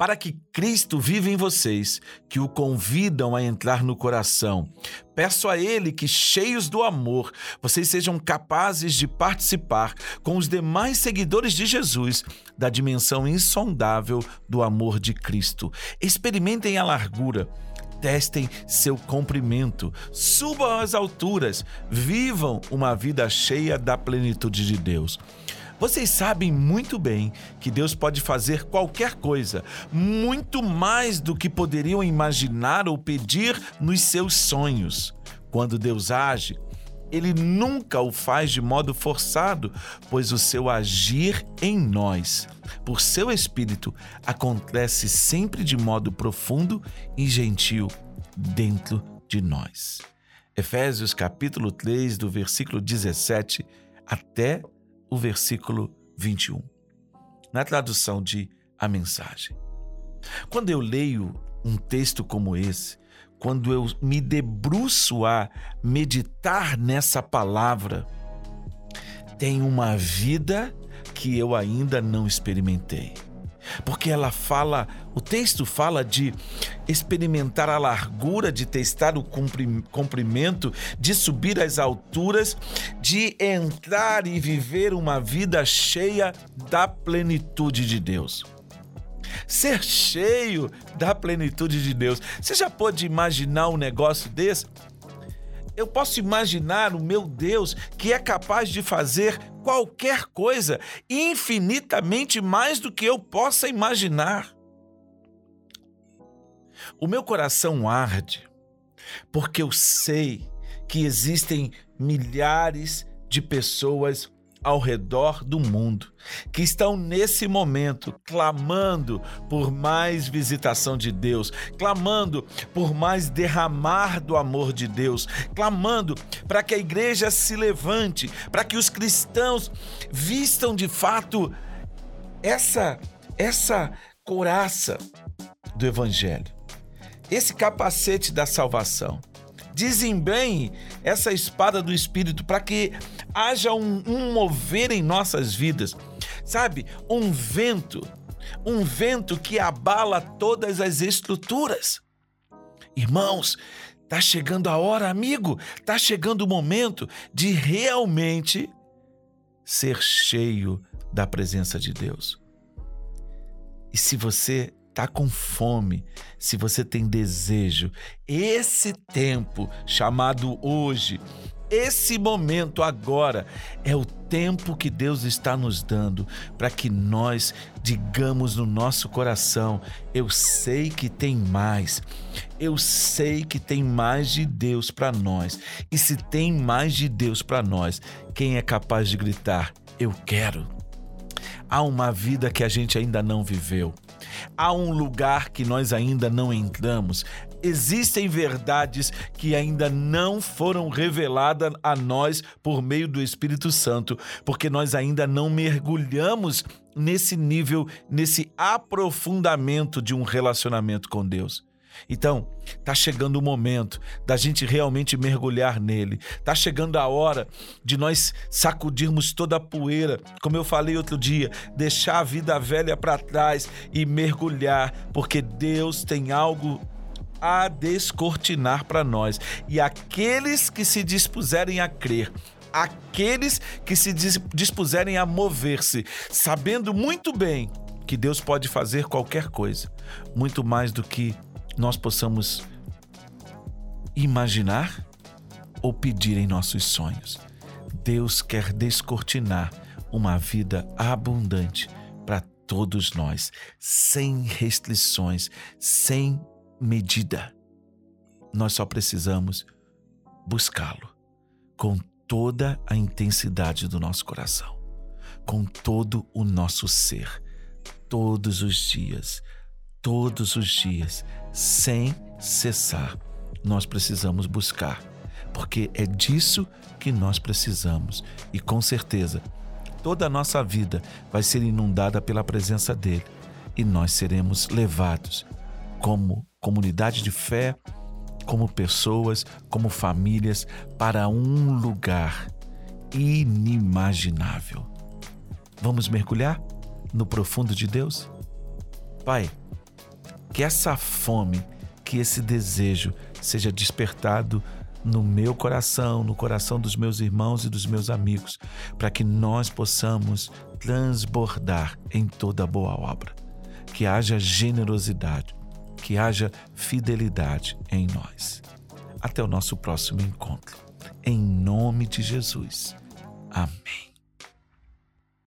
para que Cristo viva em vocês, que o convidam a entrar no coração. Peço a Ele que, cheios do amor, vocês sejam capazes de participar com os demais seguidores de Jesus da dimensão insondável do amor de Cristo. Experimentem a largura testem seu comprimento, subam às alturas, vivam uma vida cheia da plenitude de Deus. Vocês sabem muito bem que Deus pode fazer qualquer coisa, muito mais do que poderiam imaginar ou pedir nos seus sonhos. Quando Deus age, ele nunca o faz de modo forçado, pois o seu agir em nós, por seu espírito, acontece sempre de modo profundo e gentil dentro de nós. Efésios capítulo 3, do versículo 17 até o versículo 21, na tradução de A Mensagem. Quando eu leio um texto como esse, quando eu me debruço a meditar nessa palavra, tem uma vida que eu ainda não experimentei porque ela fala, o texto fala de experimentar a largura, de testar o comprimento, de subir às alturas, de entrar e viver uma vida cheia da plenitude de Deus. Ser cheio da plenitude de Deus. Você já pode imaginar um negócio desse? Eu posso imaginar o meu Deus que é capaz de fazer qualquer coisa, infinitamente mais do que eu possa imaginar. O meu coração arde porque eu sei que existem milhares de pessoas ao redor do mundo que estão nesse momento clamando por mais visitação de Deus, clamando por mais derramar do amor de Deus, clamando para que a igreja se levante, para que os cristãos vistam de fato essa essa couraça do evangelho. Esse capacete da salvação desempenhe essa espada do Espírito para que haja um, um mover em nossas vidas, sabe? Um vento, um vento que abala todas as estruturas. Irmãos, tá chegando a hora, amigo, tá chegando o momento de realmente ser cheio da presença de Deus. E se você está com fome, se você tem desejo, esse tempo chamado hoje, esse momento agora é o tempo que Deus está nos dando para que nós digamos no nosso coração: eu sei que tem mais. Eu sei que tem mais de Deus para nós. E se tem mais de Deus para nós, quem é capaz de gritar: eu quero? Há uma vida que a gente ainda não viveu. Há um lugar que nós ainda não entramos. Existem verdades que ainda não foram reveladas a nós por meio do Espírito Santo, porque nós ainda não mergulhamos nesse nível, nesse aprofundamento de um relacionamento com Deus. Então, tá chegando o momento da gente realmente mergulhar nele. Tá chegando a hora de nós sacudirmos toda a poeira, como eu falei outro dia, deixar a vida velha para trás e mergulhar, porque Deus tem algo a descortinar para nós. E aqueles que se dispuserem a crer, aqueles que se dispuserem a mover-se, sabendo muito bem que Deus pode fazer qualquer coisa, muito mais do que nós possamos imaginar ou pedir em nossos sonhos. Deus quer descortinar uma vida abundante para todos nós, sem restrições, sem medida. Nós só precisamos buscá-lo com toda a intensidade do nosso coração, com todo o nosso ser, todos os dias todos os dias, sem cessar. Nós precisamos buscar, porque é disso que nós precisamos. E com certeza, toda a nossa vida vai ser inundada pela presença dele e nós seremos levados como comunidade de fé, como pessoas, como famílias para um lugar inimaginável. Vamos mergulhar no profundo de Deus? Pai, que essa fome, que esse desejo seja despertado no meu coração, no coração dos meus irmãos e dos meus amigos, para que nós possamos transbordar em toda boa obra. Que haja generosidade, que haja fidelidade em nós. Até o nosso próximo encontro. Em nome de Jesus. Amém.